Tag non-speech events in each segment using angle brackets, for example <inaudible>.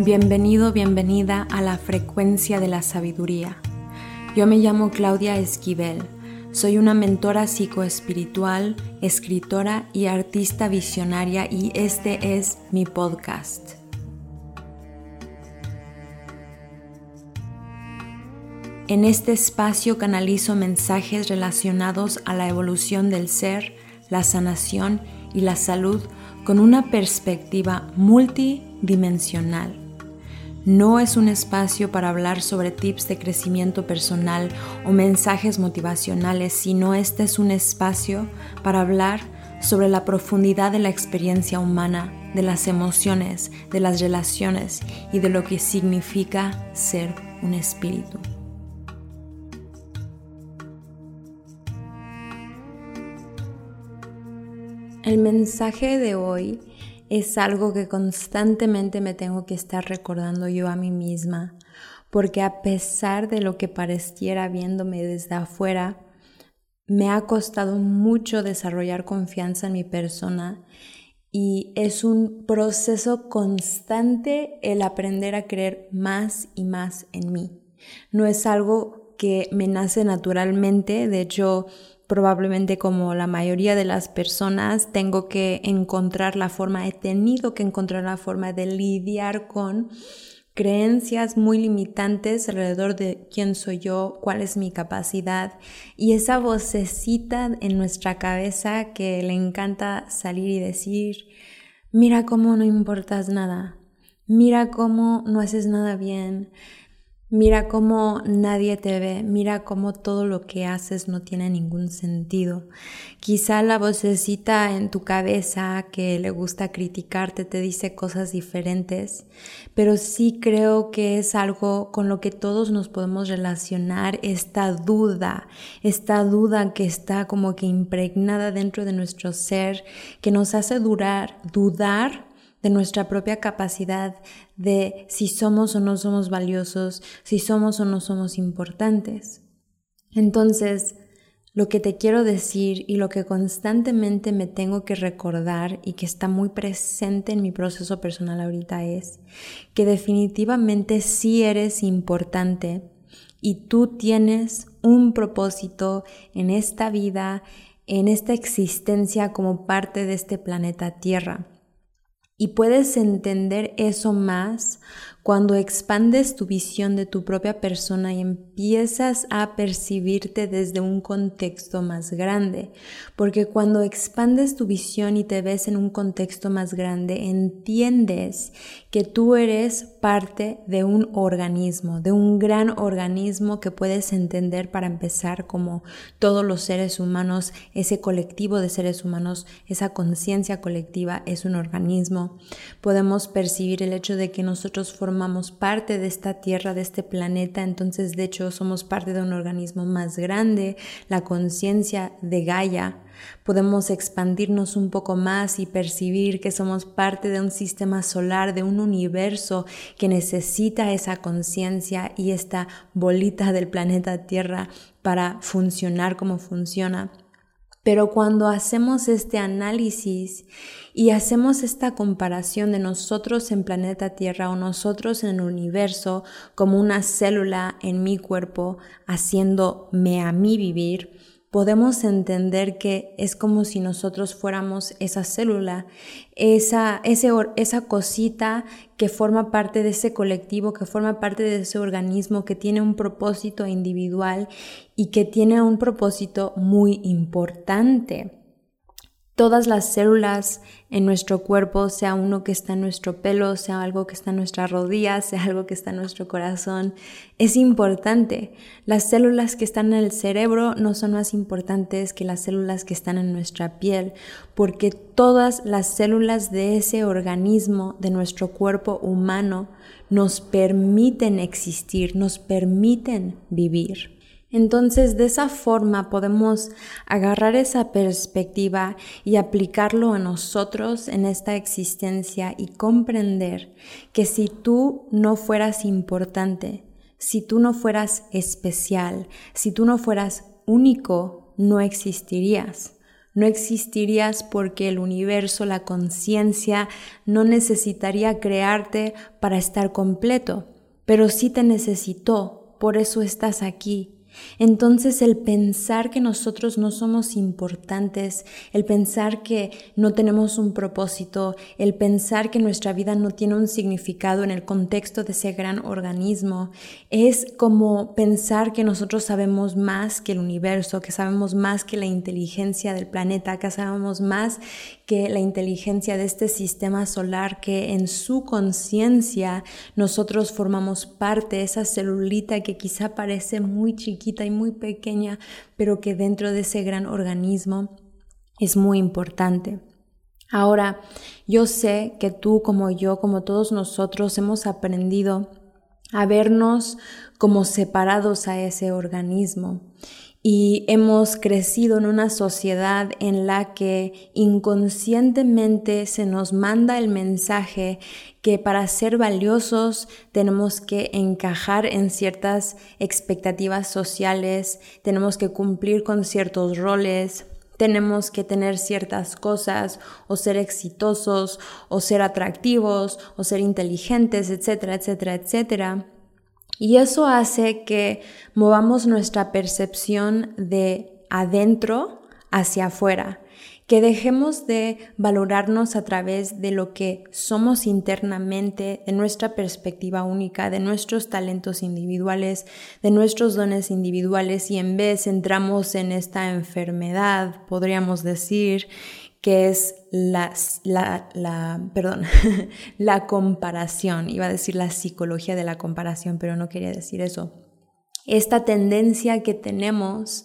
Bienvenido, bienvenida a la frecuencia de la sabiduría. Yo me llamo Claudia Esquivel. Soy una mentora psicoespiritual, escritora y artista visionaria y este es mi podcast. En este espacio canalizo mensajes relacionados a la evolución del ser, la sanación y la salud con una perspectiva multidimensional. No es un espacio para hablar sobre tips de crecimiento personal o mensajes motivacionales, sino este es un espacio para hablar sobre la profundidad de la experiencia humana, de las emociones, de las relaciones y de lo que significa ser un espíritu. El mensaje de hoy es algo que constantemente me tengo que estar recordando yo a mí misma, porque a pesar de lo que pareciera viéndome desde afuera, me ha costado mucho desarrollar confianza en mi persona y es un proceso constante el aprender a creer más y más en mí. No es algo que me nace naturalmente, de hecho probablemente como la mayoría de las personas, tengo que encontrar la forma, he tenido que encontrar la forma de lidiar con creencias muy limitantes alrededor de quién soy yo, cuál es mi capacidad y esa vocecita en nuestra cabeza que le encanta salir y decir, mira cómo no importas nada, mira cómo no haces nada bien, Mira cómo nadie te ve, mira cómo todo lo que haces no tiene ningún sentido. Quizá la vocecita en tu cabeza que le gusta criticarte te dice cosas diferentes, pero sí creo que es algo con lo que todos nos podemos relacionar, esta duda, esta duda que está como que impregnada dentro de nuestro ser, que nos hace durar, dudar de nuestra propia capacidad de si somos o no somos valiosos, si somos o no somos importantes. Entonces, lo que te quiero decir y lo que constantemente me tengo que recordar y que está muy presente en mi proceso personal ahorita es que definitivamente sí eres importante y tú tienes un propósito en esta vida, en esta existencia como parte de este planeta Tierra. Y puedes entender eso más cuando expandes tu visión de tu propia persona y empiezas a percibirte desde un contexto más grande. Porque cuando expandes tu visión y te ves en un contexto más grande, entiendes que tú eres parte de un organismo, de un gran organismo que puedes entender para empezar como todos los seres humanos, ese colectivo de seres humanos, esa conciencia colectiva es un organismo. Podemos percibir el hecho de que nosotros formamos parte de esta tierra, de este planeta, entonces de hecho somos parte de un organismo más grande, la conciencia de Gaia. Podemos expandirnos un poco más y percibir que somos parte de un sistema solar, de un universo que necesita esa conciencia y esta bolita del planeta Tierra para funcionar como funciona. Pero cuando hacemos este análisis y hacemos esta comparación de nosotros en planeta Tierra o nosotros en el universo como una célula en mi cuerpo haciéndome a mí vivir, podemos entender que es como si nosotros fuéramos esa célula, esa, esa cosita que forma parte de ese colectivo, que forma parte de ese organismo, que tiene un propósito individual y que tiene un propósito muy importante todas las células en nuestro cuerpo, sea uno que está en nuestro pelo, sea algo que está en nuestra rodilla, sea algo que está en nuestro corazón, es importante. Las células que están en el cerebro no son más importantes que las células que están en nuestra piel, porque todas las células de ese organismo, de nuestro cuerpo humano, nos permiten existir, nos permiten vivir. Entonces, de esa forma podemos agarrar esa perspectiva y aplicarlo a nosotros en esta existencia y comprender que si tú no fueras importante, si tú no fueras especial, si tú no fueras único, no existirías. No existirías porque el universo, la conciencia, no necesitaría crearte para estar completo, pero sí te necesitó, por eso estás aquí, entonces el pensar que nosotros no somos importantes, el pensar que no tenemos un propósito, el pensar que nuestra vida no tiene un significado en el contexto de ese gran organismo, es como pensar que nosotros sabemos más que el universo, que sabemos más que la inteligencia del planeta, que sabemos más que la inteligencia de este sistema solar, que en su conciencia nosotros formamos parte esa celulita que quizá parece muy chiquita y muy pequeña, pero que dentro de ese gran organismo es muy importante. Ahora, yo sé que tú como yo, como todos nosotros, hemos aprendido a vernos como separados a ese organismo y hemos crecido en una sociedad en la que inconscientemente se nos manda el mensaje que para ser valiosos tenemos que encajar en ciertas expectativas sociales, tenemos que cumplir con ciertos roles, tenemos que tener ciertas cosas o ser exitosos o ser atractivos o ser inteligentes, etcétera, etcétera, etcétera. Y eso hace que movamos nuestra percepción de adentro hacia afuera, que dejemos de valorarnos a través de lo que somos internamente, de nuestra perspectiva única, de nuestros talentos individuales, de nuestros dones individuales y en vez entramos en esta enfermedad, podríamos decir, que es la, la, perdón, <laughs> la comparación. Iba a decir la psicología de la comparación, pero no quería decir eso. Esta tendencia que tenemos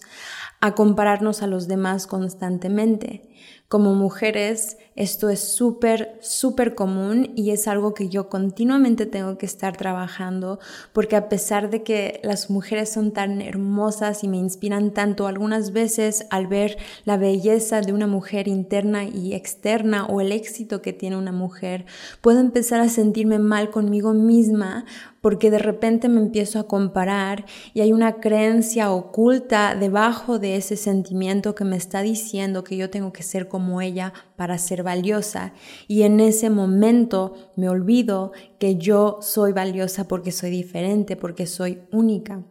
a compararnos a los demás constantemente. Como mujeres, esto es súper, súper común y es algo que yo continuamente tengo que estar trabajando porque a pesar de que las mujeres son tan hermosas y me inspiran tanto, algunas veces al ver la belleza de una mujer interna y externa o el éxito que tiene una mujer, puedo empezar a sentirme mal conmigo misma porque de repente me empiezo a comparar y hay una creencia oculta debajo de ese sentimiento que me está diciendo que yo tengo que ser como ella para ser valiosa y en ese momento me olvido que yo soy valiosa porque soy diferente, porque soy única.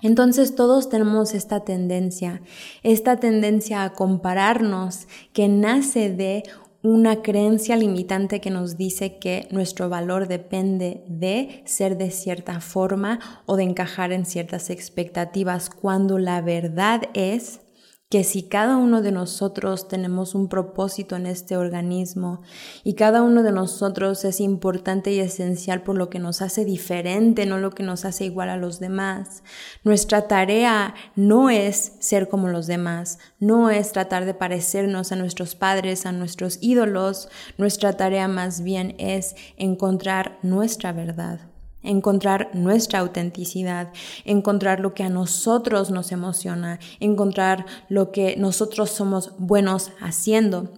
Entonces todos tenemos esta tendencia, esta tendencia a compararnos que nace de una creencia limitante que nos dice que nuestro valor depende de ser de cierta forma o de encajar en ciertas expectativas, cuando la verdad es que si cada uno de nosotros tenemos un propósito en este organismo y cada uno de nosotros es importante y esencial por lo que nos hace diferente, no lo que nos hace igual a los demás, nuestra tarea no es ser como los demás, no es tratar de parecernos a nuestros padres, a nuestros ídolos, nuestra tarea más bien es encontrar nuestra verdad encontrar nuestra autenticidad, encontrar lo que a nosotros nos emociona, encontrar lo que nosotros somos buenos haciendo.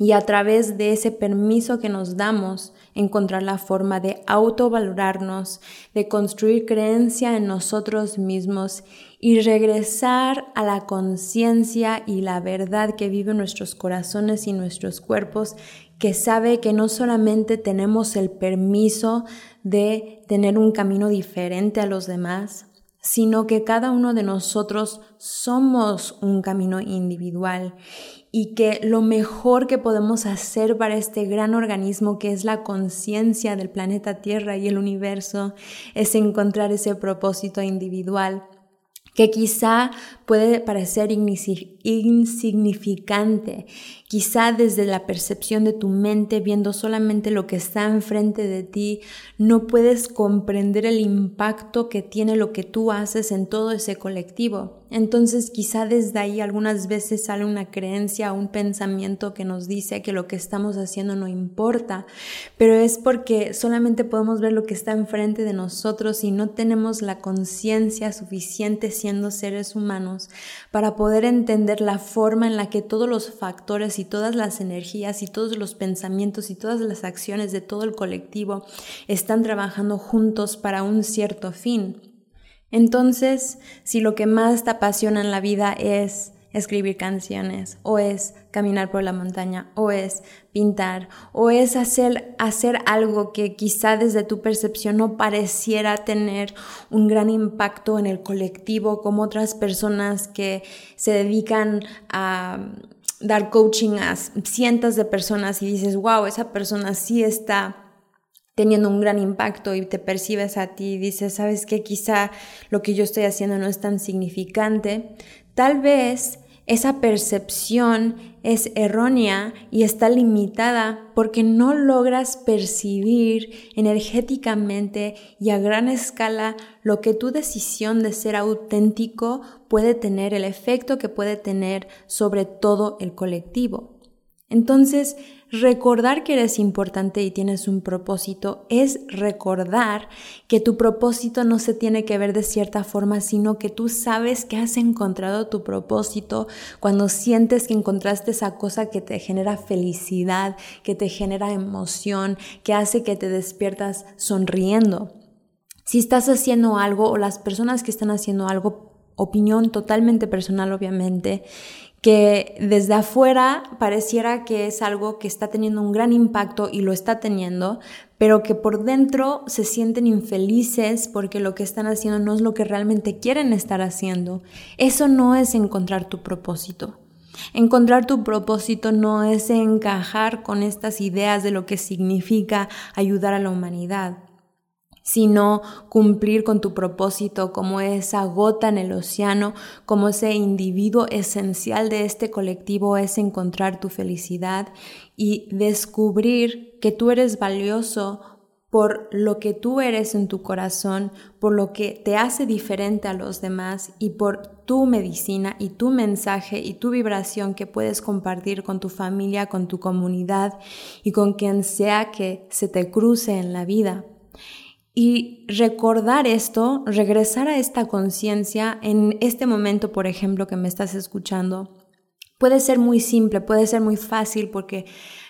Y a través de ese permiso que nos damos, encontrar la forma de autovalorarnos, de construir creencia en nosotros mismos y regresar a la conciencia y la verdad que vive en nuestros corazones y nuestros cuerpos, que sabe que no solamente tenemos el permiso de tener un camino diferente a los demás, sino que cada uno de nosotros somos un camino individual y que lo mejor que podemos hacer para este gran organismo que es la conciencia del planeta Tierra y el universo es encontrar ese propósito individual que quizá puede parecer insignificante, quizá desde la percepción de tu mente, viendo solamente lo que está enfrente de ti, no puedes comprender el impacto que tiene lo que tú haces en todo ese colectivo. Entonces quizá desde ahí algunas veces sale una creencia, un pensamiento que nos dice que lo que estamos haciendo no importa, pero es porque solamente podemos ver lo que está enfrente de nosotros y no tenemos la conciencia suficiente siendo seres humanos para poder entender la forma en la que todos los factores y todas las energías y todos los pensamientos y todas las acciones de todo el colectivo están trabajando juntos para un cierto fin. Entonces, si lo que más te apasiona en la vida es escribir canciones, o es caminar por la montaña, o es pintar, o es hacer, hacer algo que quizá desde tu percepción no pareciera tener un gran impacto en el colectivo, como otras personas que se dedican a dar coaching a cientos de personas y dices, wow, esa persona sí está teniendo un gran impacto y te percibes a ti y dices, sabes que quizá lo que yo estoy haciendo no es tan significante, tal vez esa percepción es errónea y está limitada porque no logras percibir energéticamente y a gran escala lo que tu decisión de ser auténtico puede tener, el efecto que puede tener sobre todo el colectivo. Entonces, recordar que eres importante y tienes un propósito es recordar que tu propósito no se tiene que ver de cierta forma, sino que tú sabes que has encontrado tu propósito cuando sientes que encontraste esa cosa que te genera felicidad, que te genera emoción, que hace que te despiertas sonriendo. Si estás haciendo algo o las personas que están haciendo algo, opinión totalmente personal obviamente, que desde afuera pareciera que es algo que está teniendo un gran impacto y lo está teniendo, pero que por dentro se sienten infelices porque lo que están haciendo no es lo que realmente quieren estar haciendo. Eso no es encontrar tu propósito. Encontrar tu propósito no es encajar con estas ideas de lo que significa ayudar a la humanidad sino cumplir con tu propósito como esa gota en el océano, como ese individuo esencial de este colectivo es encontrar tu felicidad y descubrir que tú eres valioso por lo que tú eres en tu corazón, por lo que te hace diferente a los demás y por tu medicina y tu mensaje y tu vibración que puedes compartir con tu familia, con tu comunidad y con quien sea que se te cruce en la vida. Y recordar esto, regresar a esta conciencia en este momento, por ejemplo, que me estás escuchando, puede ser muy simple, puede ser muy fácil porque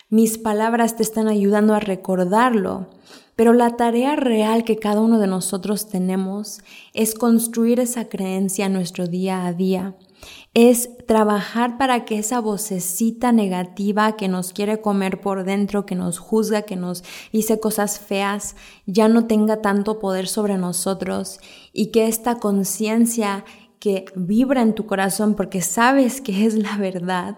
mis palabras te están ayudando a recordarlo. Pero la tarea real que cada uno de nosotros tenemos es construir esa creencia en nuestro día a día es trabajar para que esa vocecita negativa que nos quiere comer por dentro, que nos juzga, que nos dice cosas feas, ya no tenga tanto poder sobre nosotros y que esta conciencia que vibra en tu corazón porque sabes que es la verdad,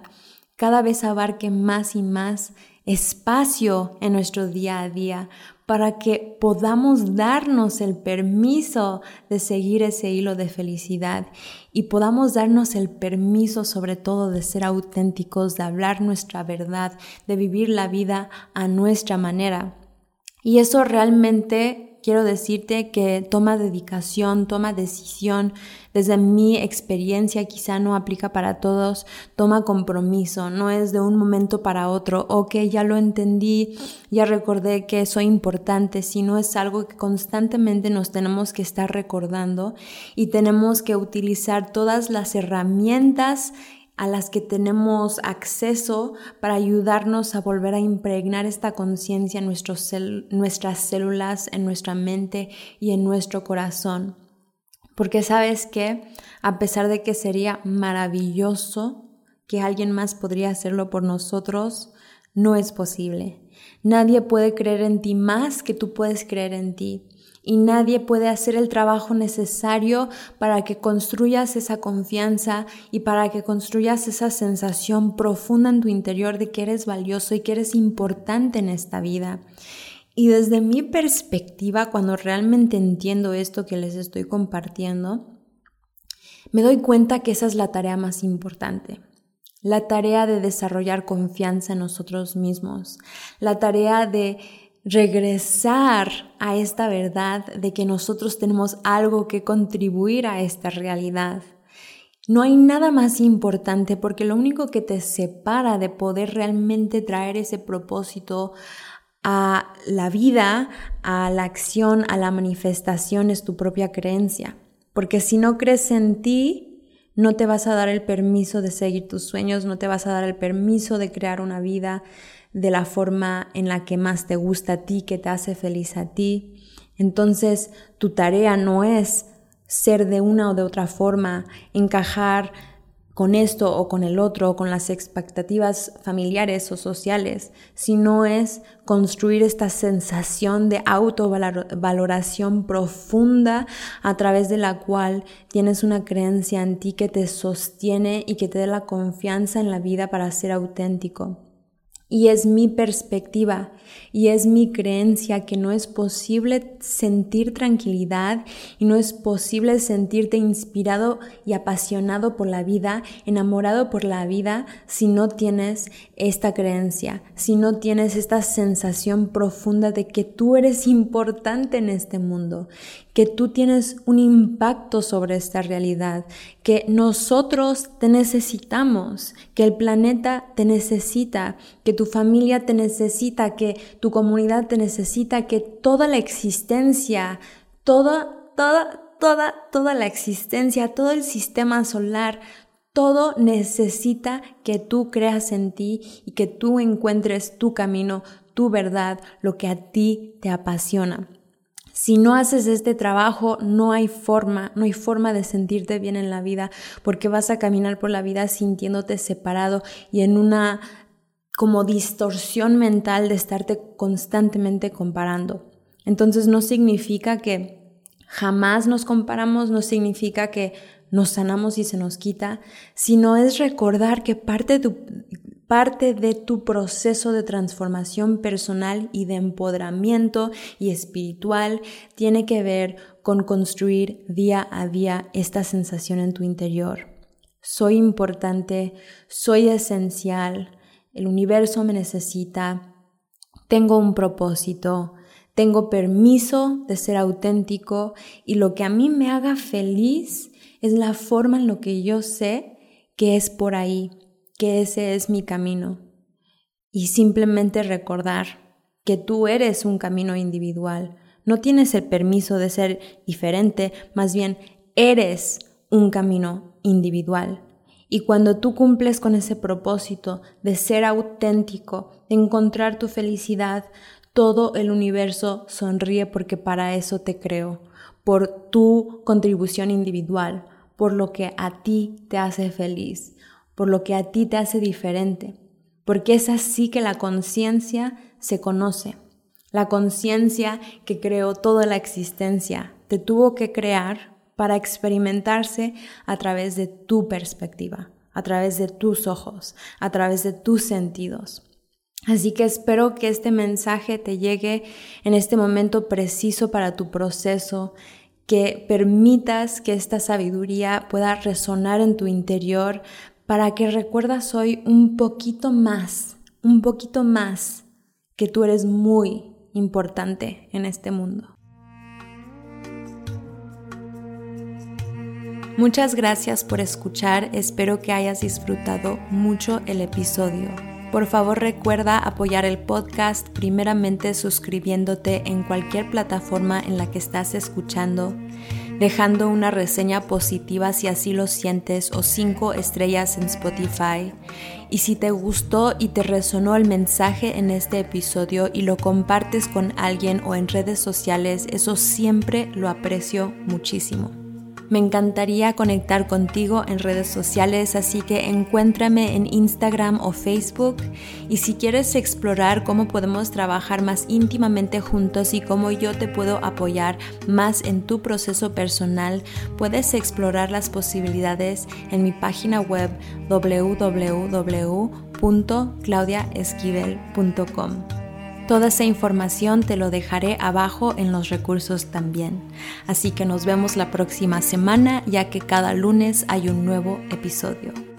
cada vez abarque más y más espacio en nuestro día a día para que podamos darnos el permiso de seguir ese hilo de felicidad y podamos darnos el permiso sobre todo de ser auténticos, de hablar nuestra verdad, de vivir la vida a nuestra manera. Y eso realmente quiero decirte que toma dedicación, toma decisión. Desde mi experiencia quizá no aplica para todos, toma compromiso, no es de un momento para otro, ok, ya lo entendí, ya recordé que soy importante, sino es algo que constantemente nos tenemos que estar recordando y tenemos que utilizar todas las herramientas a las que tenemos acceso para ayudarnos a volver a impregnar esta conciencia en nuestras células, en nuestra mente y en nuestro corazón. Porque sabes que, a pesar de que sería maravilloso que alguien más podría hacerlo por nosotros, no es posible. Nadie puede creer en ti más que tú puedes creer en ti y nadie puede hacer el trabajo necesario para que construyas esa confianza y para que construyas esa sensación profunda en tu interior de que eres valioso y que eres importante en esta vida. Y desde mi perspectiva, cuando realmente entiendo esto que les estoy compartiendo, me doy cuenta que esa es la tarea más importante. La tarea de desarrollar confianza en nosotros mismos, la tarea de regresar a esta verdad de que nosotros tenemos algo que contribuir a esta realidad. No hay nada más importante porque lo único que te separa de poder realmente traer ese propósito a la vida, a la acción, a la manifestación es tu propia creencia. Porque si no crees en ti, no te vas a dar el permiso de seguir tus sueños, no te vas a dar el permiso de crear una vida de la forma en la que más te gusta a ti, que te hace feliz a ti. Entonces, tu tarea no es ser de una o de otra forma, encajar con esto o con el otro, o con las expectativas familiares o sociales, sino es construir esta sensación de autovaloración profunda a través de la cual tienes una creencia en ti que te sostiene y que te da la confianza en la vida para ser auténtico. Y es mi perspectiva y es mi creencia que no es posible sentir tranquilidad y no es posible sentirte inspirado y apasionado por la vida, enamorado por la vida, si no tienes esta creencia, si no tienes esta sensación profunda de que tú eres importante en este mundo, que tú tienes un impacto sobre esta realidad, que nosotros te necesitamos, que el planeta te necesita, que tu familia te necesita, que tu comunidad te necesita, que toda la existencia, toda, toda, toda, toda la existencia, todo el sistema solar, todo necesita que tú creas en ti y que tú encuentres tu camino, tu verdad, lo que a ti te apasiona. Si no haces este trabajo, no hay forma, no hay forma de sentirte bien en la vida, porque vas a caminar por la vida sintiéndote separado y en una como distorsión mental de estarte constantemente comparando. Entonces no significa que jamás nos comparamos, no significa que nos sanamos y se nos quita, sino es recordar que parte de tu, parte de tu proceso de transformación personal y de empoderamiento y espiritual tiene que ver con construir día a día esta sensación en tu interior. Soy importante, soy esencial, el universo me necesita, tengo un propósito, tengo permiso de ser auténtico y lo que a mí me haga feliz es la forma en lo que yo sé que es por ahí que ese es mi camino y simplemente recordar que tú eres un camino individual. No tienes el permiso de ser diferente, más bien eres un camino individual. Y cuando tú cumples con ese propósito de ser auténtico, de encontrar tu felicidad, todo el universo sonríe porque para eso te creo, por tu contribución individual, por lo que a ti te hace feliz por lo que a ti te hace diferente, porque es así que la conciencia se conoce. La conciencia que creó toda la existencia te tuvo que crear para experimentarse a través de tu perspectiva, a través de tus ojos, a través de tus sentidos. Así que espero que este mensaje te llegue en este momento preciso para tu proceso, que permitas que esta sabiduría pueda resonar en tu interior para que recuerdas hoy un poquito más, un poquito más que tú eres muy importante en este mundo. Muchas gracias por escuchar, espero que hayas disfrutado mucho el episodio. Por favor recuerda apoyar el podcast primeramente suscribiéndote en cualquier plataforma en la que estás escuchando dejando una reseña positiva si así lo sientes o cinco estrellas en Spotify. Y si te gustó y te resonó el mensaje en este episodio y lo compartes con alguien o en redes sociales, eso siempre lo aprecio muchísimo. Me encantaría conectar contigo en redes sociales, así que encuéntrame en Instagram o Facebook. Y si quieres explorar cómo podemos trabajar más íntimamente juntos y cómo yo te puedo apoyar más en tu proceso personal, puedes explorar las posibilidades en mi página web www.claudiaesquivel.com. Toda esa información te lo dejaré abajo en los recursos también. Así que nos vemos la próxima semana ya que cada lunes hay un nuevo episodio.